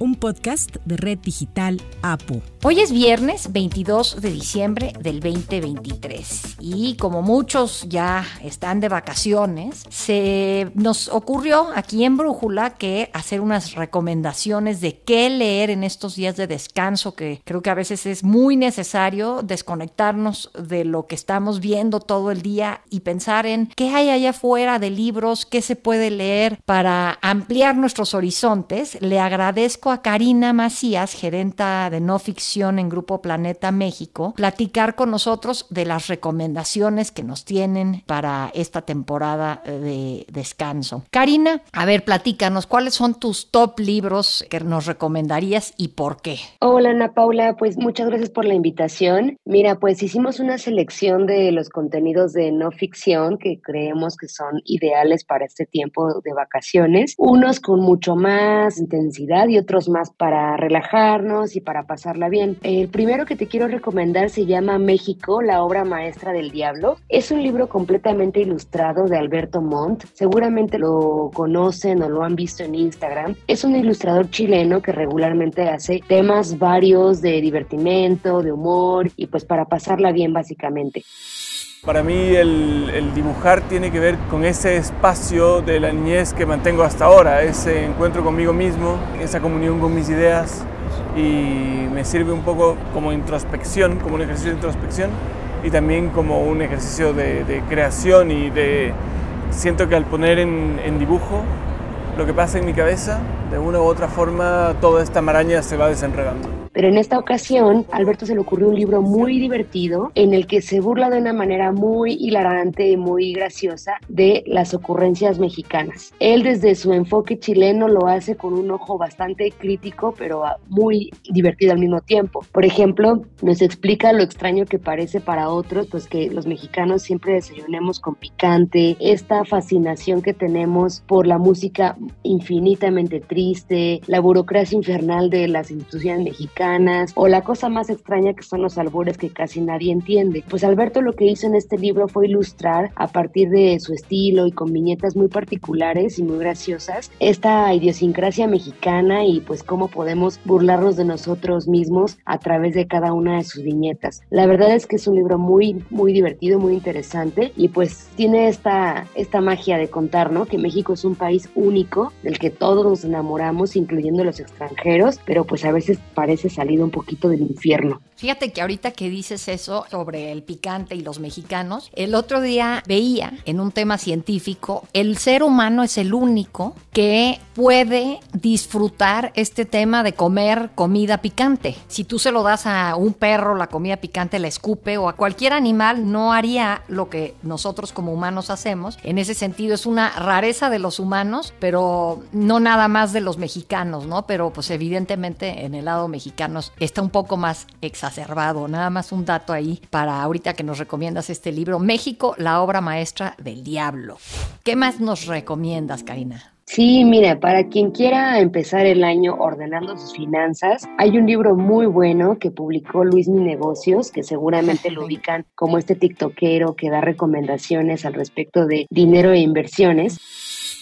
un podcast de Red Digital APU. Hoy es viernes 22 de diciembre del 2023 y como muchos ya están de vacaciones, se nos ocurrió aquí en Brújula que hacer unas recomendaciones de qué leer en estos días de descanso que creo que a veces es muy necesario desconectarnos de lo que estamos viendo todo el día y pensar en qué hay allá afuera de libros, qué se puede leer para ampliar nuestros horizontes. Le agradezco a Karina Macías, gerenta de no ficción en Grupo Planeta México, platicar con nosotros de las recomendaciones que nos tienen para esta temporada de descanso. Karina, a ver, platícanos, ¿cuáles son tus top libros que nos recomendarías y por qué? Hola Ana Paula, pues muchas gracias por la invitación. Mira, pues hicimos una selección de los contenidos de no ficción que creemos que son ideales para este tiempo de vacaciones, unos con mucho más intensidad y otros más para relajarnos y para pasarla bien. El primero que te quiero recomendar se llama México, la obra maestra del diablo. Es un libro completamente ilustrado de Alberto Montt. Seguramente lo conocen o lo han visto en Instagram. Es un ilustrador chileno que regularmente hace temas varios de divertimento, de humor y pues para pasarla bien básicamente. Para mí el, dibujar tiene que ver con ese espacio de la niñez que mantengo hasta ahora, ese encuentro conmigo mismo, esa comunión con mis ideas y me sirve un poco como introspección, como un ejercicio de introspección y también como un ejercicio de, creación y de... Siento que al poner en dibujo lo que pasa en mi cabeza, de una u otra forma toda esta maraña se va desenredando. Pero en esta ocasión, Alberto se le ocurrió un libro muy divertido en el que se burla de una manera muy hilarante y muy graciosa de las ocurrencias mexicanas. Él desde su enfoque chileno lo hace con un ojo bastante crítico, pero muy divertido al mismo tiempo. Por ejemplo, nos explica lo extraño que parece para otros, pues que los mexicanos siempre desayunemos con picante, esta fascinación que tenemos por la música infinitamente triste, la burocracia infernal de las instituciones mexicanas, o la cosa más extraña que son los albores que casi nadie entiende. Pues Alberto lo que hizo en este libro fue ilustrar a partir de su estilo y con viñetas muy particulares y muy graciosas esta idiosincrasia mexicana y pues cómo podemos burlarnos de nosotros mismos a través de cada una de sus viñetas. La verdad es que es un libro muy muy divertido, muy interesante y pues tiene esta esta magia de contar, ¿no? Que México es un país único del que todos nos enamoramos, incluyendo los extranjeros, pero pues a veces parece salido un poquito del infierno. Fíjate que ahorita que dices eso sobre el picante y los mexicanos, el otro día veía en un tema científico, el ser humano es el único que puede disfrutar este tema de comer comida picante. Si tú se lo das a un perro, la comida picante la escupe o a cualquier animal, no haría lo que nosotros como humanos hacemos. En ese sentido es una rareza de los humanos, pero no nada más de los mexicanos, ¿no? Pero pues evidentemente en el lado mexicano está un poco más exagerado Nada más un dato ahí para ahorita que nos recomiendas este libro, México, la obra maestra del diablo. ¿Qué más nos recomiendas, Karina? Sí, mira, para quien quiera empezar el año ordenando sus finanzas, hay un libro muy bueno que publicó Luis Mi Negocios, que seguramente lo ubican como este tiktokero que da recomendaciones al respecto de dinero e inversiones.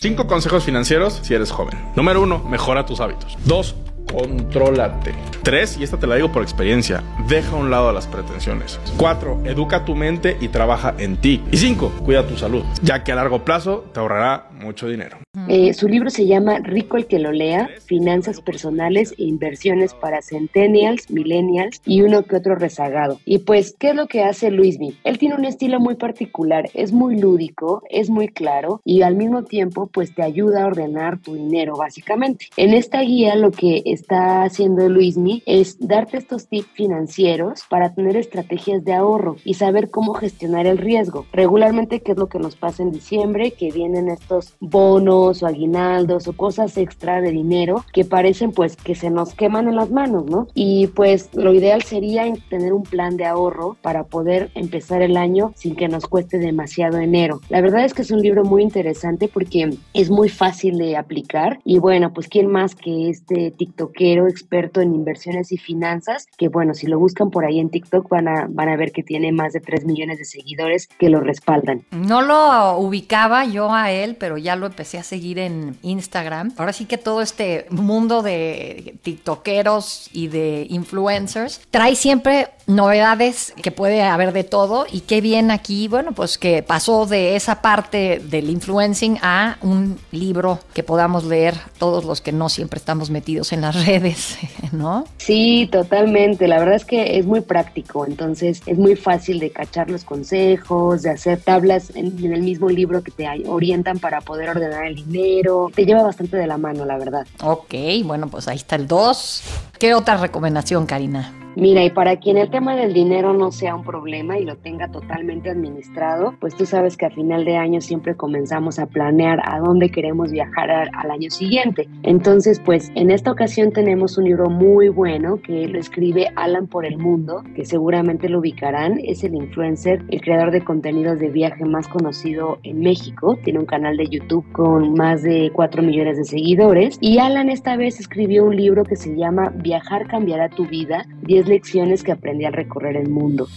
Cinco consejos financieros si eres joven. Número uno, mejora tus hábitos. Dos, contrólate. Tres, y esta te la digo por experiencia, deja a un lado las pretensiones. Cuatro, educa tu mente y trabaja en ti. Y cinco, cuida tu salud, ya que a largo plazo te ahorrará mucho dinero. Eh, su libro se llama Rico el que lo lea, Finanzas Personales e Inversiones para Centennials, Millennials y uno que otro rezagado. Y pues, ¿qué es lo que hace Luismi? Él tiene un estilo muy particular, es muy lúdico, es muy claro y al mismo tiempo pues te ayuda a ordenar tu dinero básicamente. En esta guía lo que está haciendo Luismi es darte estos tips financieros para tener estrategias de ahorro y saber cómo gestionar el riesgo. Regularmente, ¿qué es lo que nos pasa en diciembre? Que vienen estos bonos o aguinaldos o cosas extra de dinero que parecen pues que se nos queman en las manos, ¿no? Y pues lo ideal sería tener un plan de ahorro para poder empezar el año sin que nos cueste demasiado enero. La verdad es que es un libro muy interesante porque es muy fácil de aplicar y bueno, pues quién más que este TikTok tiktokero experto en inversiones y finanzas, que bueno, si lo buscan por ahí en TikTok van a, van a ver que tiene más de 3 millones de seguidores que lo respaldan. No lo ubicaba yo a él, pero ya lo empecé a seguir en Instagram. Ahora sí que todo este mundo de tiktokeros y de influencers trae siempre novedades que puede haber de todo y qué bien aquí, bueno, pues que pasó de esa parte del influencing a un libro que podamos leer todos los que no siempre estamos metidos en las redes, ¿no? Sí, totalmente. La verdad es que es muy práctico, entonces es muy fácil de cachar los consejos, de hacer tablas en, el mismo libro que te orientan para poder ordenar el dinero. Te lleva bastante de la mano, la verdad. Ok, bueno, pues ahí está el 2. ¿Qué otra recomendación, Karina? Mira, y para quien el tema del dinero no sea un problema y lo tenga totalmente administrado, pues tú sabes que a final de año siempre comenzamos a planear a dónde queremos viajar al año siguiente. Entonces, pues en esta ocasión tenemos un libro muy bueno que lo escribe Alan por el Mundo, que seguramente lo ubicarán. Es el influencer, el creador de contenidos de viaje más conocido en México. Tiene un canal de YouTube con más de 4 millones de seguidores. Y Alan esta vez escribió un libro que se llama Viajar cambiará tu vida lecciones que aprendí al recorrer el mundo.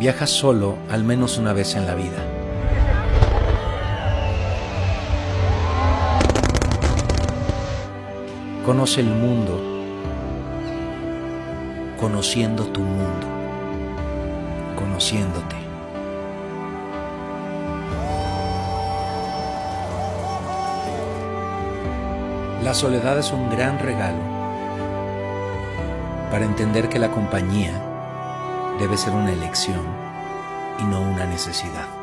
Viaja solo al menos una vez en la vida. Conoce el mundo conociendo tu mundo, conociéndote. La soledad es un gran regalo para entender que la compañía debe ser una elección y no una necesidad.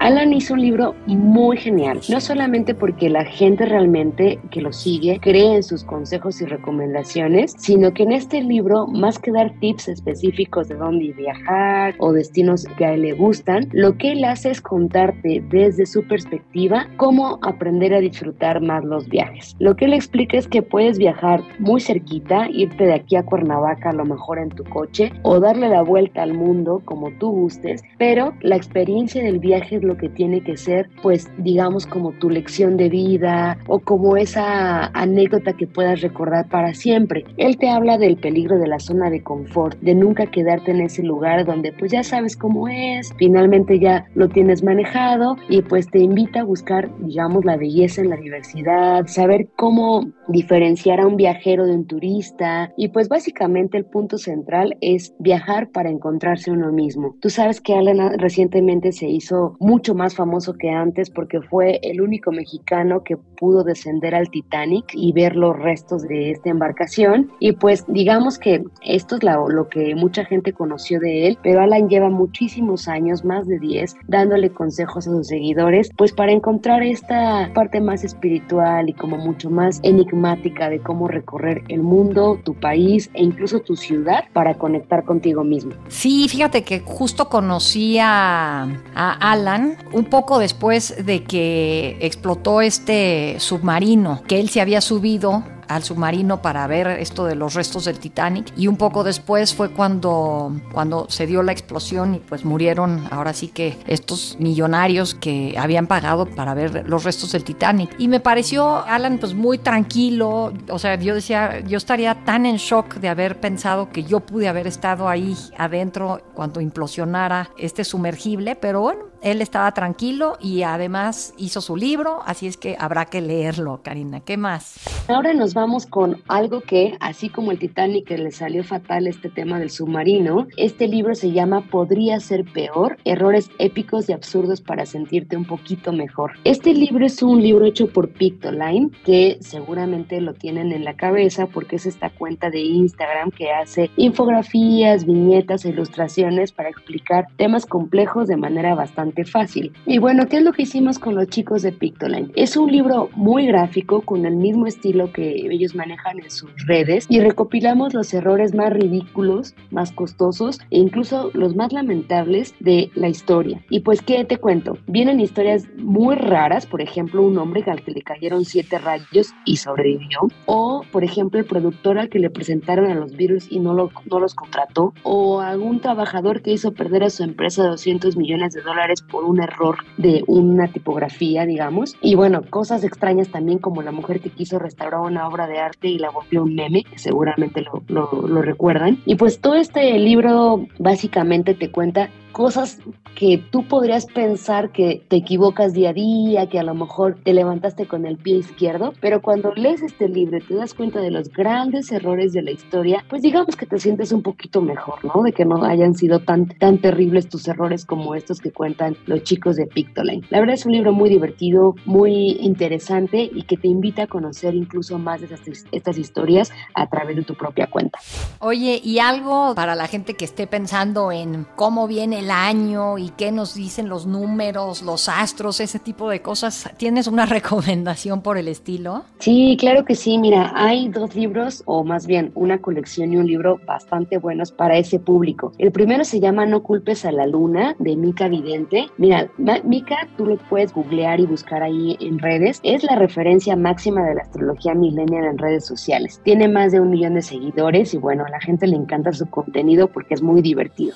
Alan hizo un libro muy genial, no solamente porque la gente realmente que lo sigue cree en sus consejos y recomendaciones, sino que en este libro, más que dar tips específicos de dónde viajar o destinos que a él le gustan, lo que él hace es contarte desde su perspectiva cómo aprender a disfrutar más los viajes. Lo que él explica es que puedes viajar muy cerquita, irte de aquí a Cuernavaca a lo mejor en tu coche o darle la vuelta al mundo como tú gustes, pero la experiencia del viaje es lo que tiene que ser, pues digamos como tu lección de vida o como esa anécdota que puedas recordar para siempre. Él te habla del peligro de la zona de confort, de nunca quedarte en ese lugar donde pues ya sabes cómo es, finalmente ya lo tienes manejado y pues te invita a buscar, digamos, la belleza en la diversidad, saber cómo diferenciar a un viajero de un turista y pues básicamente el punto central es viajar para encontrarse uno mismo. Tú sabes que Alan recientemente se hizo mucho más famoso que antes porque fue el único mexicano que pudo descender al Titanic y ver los restos de esta embarcación y pues digamos que esto es lo que mucha gente conoció de él, pero Alan lleva muchísimos años, más de 10, dándole consejos a sus seguidores pues para encontrar esta parte más espiritual y como mucho más enigmática de cómo recorrer el mundo, tu país e incluso tu ciudad para conectar contigo mismo. Sí, fíjate que justo conocí a, a Alan un poco después de que explotó este submarino que él se había subido al submarino para ver esto de los restos del Titanic y un poco después fue cuando, cuando se dio la explosión y pues murieron ahora sí que estos millonarios que habían pagado para ver los restos del Titanic. Y me pareció Alan pues muy tranquilo, o sea, yo decía, yo estaría tan en shock de haber pensado que yo pude haber estado ahí adentro cuando implosionara este sumergible, pero bueno, él estaba tranquilo y además hizo su libro, así es que habrá que leerlo, Karina. ¿Qué más? Ahora nos vamos con algo que, así como el Titanic que le salió fatal este tema del submarino, este libro se llama Podría ser peor, errores épicos y absurdos para sentirte un poquito mejor. Este libro es un libro hecho por Pictoline, que seguramente lo tienen en la cabeza porque es esta cuenta de Instagram que hace infografías, viñetas ilustraciones para explicar temas complejos de manera bastante fácil. Y bueno, ¿qué es lo que hicimos con los chicos de Pictoline? Es un libro muy gráfico con el mismo estilo que ellos manejan en sus redes y recopilamos los errores más ridículos, más costosos e incluso los más lamentables de la historia. Y pues, ¿qué te cuento? Vienen historias muy raras, por ejemplo, un hombre al que le cayeron siete rayos y sobrevivió, o por ejemplo, el productor al que le presentaron a los virus y no, lo, no los contrató, o algún trabajador que hizo perder a su empresa 200 millones de dólares páginas por un error de una tipografía, digamos. Y bueno, cosas extrañas también como la mujer que quiso restaurar una obra de arte y la volvió un meme, que seguramente lo, lo recuerdan. Y pues todo este libro básicamente te cuenta cosas que tú podrías pensar que te equivocas día a día, que a lo mejor te levantaste con el pie izquierdo, pero cuando lees este libro y te das cuenta de los grandes errores de la historia, pues digamos que te sientes un poquito mejor, ¿no? De que no hayan sido tan, tan terribles tus errores como estos que cuentan los chicos de Pictoline. La verdad es un libro muy divertido, muy interesante y que te invita a conocer incluso más de estas, estas historias a través de tu propia cuenta. Oye, y algo para la gente que esté pensando en cómo viene el año y qué nos dicen los números, los astros, ese tipo de cosas. ¿Tienes una recomendación por el estilo? Sí, claro que sí. Mira, hay dos libros, o más bien una colección y un libro bastante buenos para ese público. El primero se llama No culpes a la luna, de Mica Vidente. Mira, Mica, tú lo puedes googlear y buscar ahí en redes. Es la referencia máxima de la astrología millennial en redes sociales. Tiene más de un millón de seguidores y bueno, a la gente le encanta su contenido porque es muy divertido.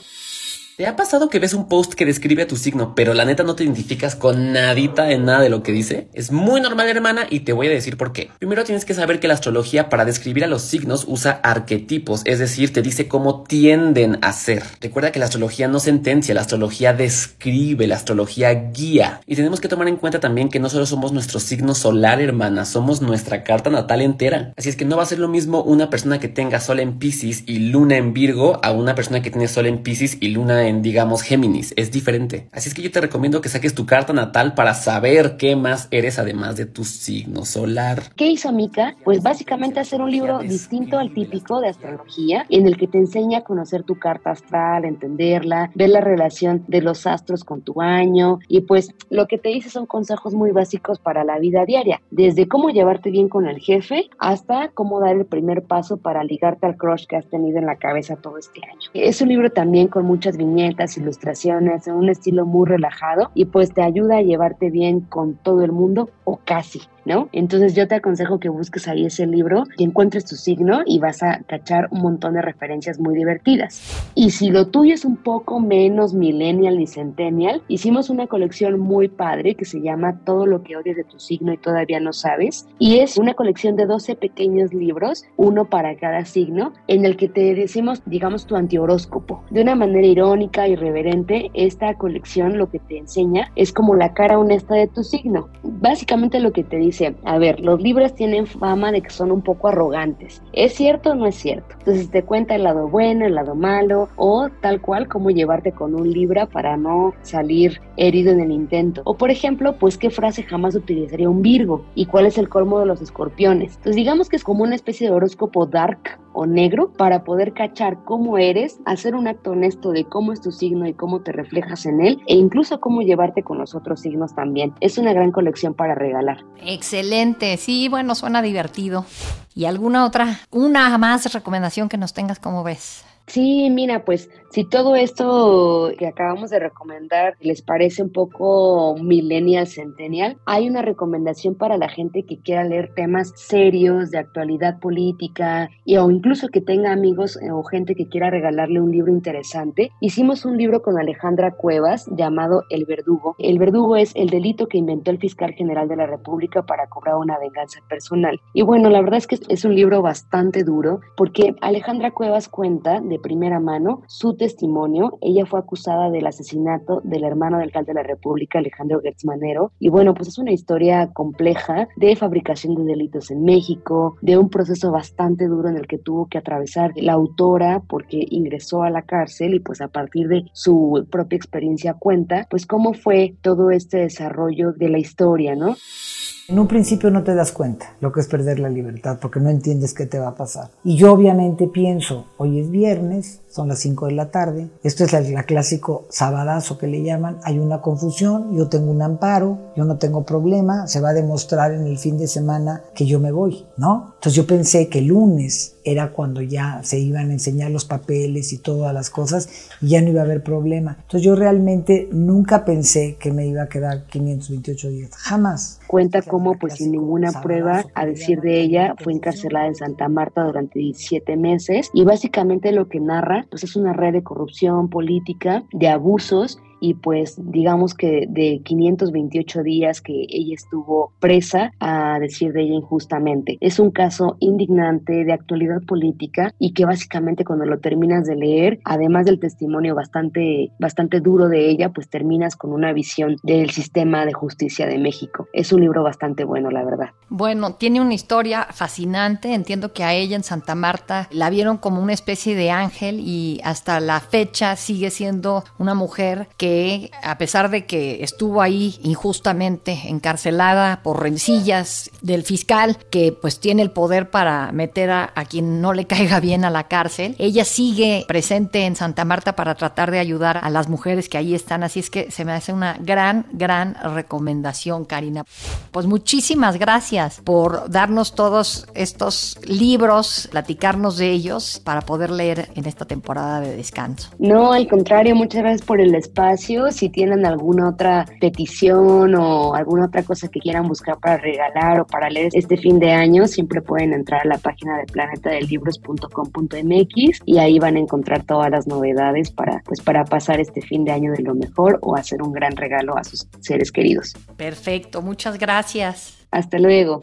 ¿Te ha pasado que ves un post que describe a tu signo, pero la neta no te identificas con nadita en nada de lo que dice? Es muy normal, hermana, y te voy a decir por qué. Primero tienes que saber que la astrología para describir a los signos usa arquetipos, es decir, te dice cómo tienden a ser. Recuerda que la astrología no sentencia, la astrología describe, la astrología guía. Y tenemos que tomar en cuenta también que no solo somos nuestro signo solar, hermana, somos nuestra carta natal entera. Así es que no va a ser lo mismo una persona que tenga sol en Pisces y luna en Virgo a una persona que tiene sol en Pisces y luna en, digamos, Géminis. Es diferente. Así es que yo te recomiendo que saques tu carta natal para saber qué más eres además de tu signo solar. ¿Qué hizo Mika? Pues básicamente hacer un libro distinto al típico de astrología, en el que te enseña a conocer tu carta astral, entenderla, ver la relación de los astros con tu año y pues lo que te dice son consejos muy básicos para la vida diaria, desde cómo llevarte bien con el jefe hasta cómo dar el primer paso para ligarte al crush que has tenido en la cabeza todo este año. Es un libro también con muchas viñetas ilustraciones, en un estilo muy relajado y pues te ayuda a llevarte bien con todo el mundo o casi. ¿No? Entonces yo te aconsejo que busques ahí ese libro, que encuentres tu signo y vas a cachar un montón de referencias muy divertidas. Y si lo tuyo es un poco menos millennial ni centennial, hicimos una colección muy padre que se llama Todo lo que odias de tu signo y todavía no sabes. Y es una colección de 12 pequeños libros, uno para cada signo, en el que te decimos, digamos, tu antihoróscopo. De una manera irónica, irreverente, esta colección lo que te enseña es como la cara honesta de tu signo. Básicamente lo que te dice dice, a ver, los libros tienen fama de que son un poco arrogantes. ¿Es cierto o no es cierto? Entonces te cuenta el lado bueno, el lado malo o tal cual cómo llevarte con un libro para no salir herido en el intento. O por ejemplo, pues qué frase jamás utilizaría un Virgo y cuál es el colmo de los escorpiones. Entonces digamos que es como una especie de horóscopo dark o negro para poder cachar cómo eres, hacer un acto honesto de cómo es tu signo y cómo te reflejas en él e incluso cómo llevarte con los otros signos también. Es una gran colección para regalar. Excelente, sí, bueno, suena divertido. ¿Y alguna otra, una más recomendación que nos tengas, como ves? Sí, mira, pues si todo esto que acabamos de recomendar les parece un poco millennial, centennial, hay una recomendación para la gente que quiera leer temas serios de actualidad política y, o incluso que tenga amigos eh, o gente que quiera regalarle un libro interesante. Hicimos un libro con Alejandra Cuevas llamado El Verdugo. El Verdugo es el delito que inventó el fiscal general de la República para cobrar una venganza personal. Y bueno, la verdad es que es un libro bastante duro porque Alejandra Cuevas cuenta primera mano su testimonio. Ella fue acusada del asesinato del hermano del alcalde de la República, Alejandro Gertz Manero. Y bueno, pues es una historia compleja de fabricación de delitos en México, de un proceso bastante duro en el que tuvo que atravesar la autora porque ingresó a la cárcel y pues a partir de su propia experiencia cuenta pues cómo fue todo este desarrollo de la historia, ¿no? En un principio no te das cuenta lo que es perder la libertad porque no entiendes qué te va a pasar. Y yo obviamente pienso, hoy es viernes, son las 5 de la tarde, esto es el clásico sabadazo que le llaman, hay una confusión, yo tengo un amparo, yo no tengo problema, se va a demostrar en el fin de semana que yo me voy, ¿no? Entonces yo pensé que el lunes era cuando ya se iban a enseñar los papeles y todas las cosas y ya no iba a haber problema. Entonces yo realmente nunca pensé que me iba a quedar 528 días, jamás. Cuenta cómo pues sin ninguna prueba, a decir de ella, fue encarcelada en Santa Marta durante 17 meses y básicamente lo que narra pues es una red de corrupción política, de abusos y pues digamos que de 528 días que ella estuvo presa a decir de ella injustamente. Es un caso indignante de actualidad política y que básicamente cuando lo terminas de leer, además del testimonio bastante, bastante duro de ella, pues terminas con una visión del sistema de justicia de México. Es un libro bastante bueno, la verdad. Bueno, tiene una historia fascinante. Entiendo que a ella en Santa Marta la vieron como una especie de ángel y hasta la fecha sigue siendo una mujer que, a pesar de que estuvo ahí injustamente encarcelada por rencillas del fiscal, que pues tiene el poder para meter a, a quien no le caiga bien a la cárcel, ella sigue presente en Santa Marta para tratar de ayudar a las mujeres que ahí están. Así es que se me hace una gran, gran recomendación, Karina. Pues muchísimas gracias por darnos todos estos libros, platicarnos de ellos para poder leer en esta temporada de descanso. No, al contrario, muchas gracias por el espacio. Si tienen alguna otra petición o alguna otra cosa que quieran buscar para regalar o para leer este fin de año, siempre pueden entrar a la página de planetadelibros.com.mx y ahí van a encontrar todas las novedades para, pues, para pasar este fin de año de lo mejor o hacer un gran regalo a sus seres queridos. Perfecto, muchas gracias. Hasta luego.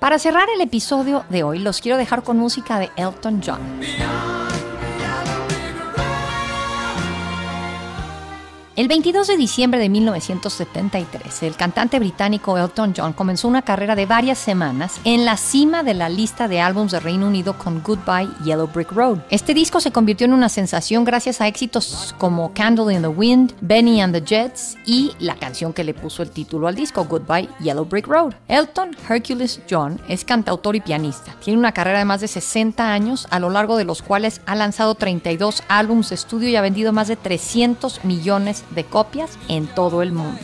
Para cerrar el episodio de hoy, los quiero dejar con música de Elton John. El 22 de diciembre de 1973, el cantante británico Elton John comenzó una carrera de varias semanas en la cima de la lista de álbumes de Reino Unido con Goodbye Yellow Brick Road. Este disco se convirtió en una sensación gracias a éxitos como Candle in the Wind, Benny and the Jets y la canción que le puso el título al disco, Goodbye Yellow Brick Road. Elton Hercules John es cantautor y pianista. Tiene una carrera de más de 60 años, a lo largo de los cuales ha lanzado 32 álbumes de estudio y ha vendido más de 300 millones de copias en todo el mundo.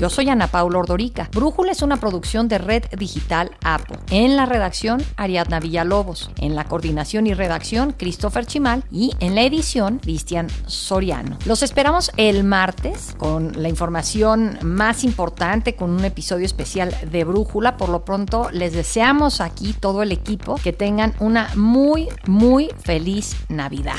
Yo soy Ana Paula Ordorica. Brújula es una producción de Red Digital APO. En la redacción, Ariadna Villalobos. En la coordinación y redacción, Christopher Chimal. Y en la edición, Cristian Soriano. Los esperamos el martes con la información más importante, con un episodio especial de Brújula. Por lo pronto, les deseamos aquí todo el equipo que tengan una muy, muy feliz Navidad.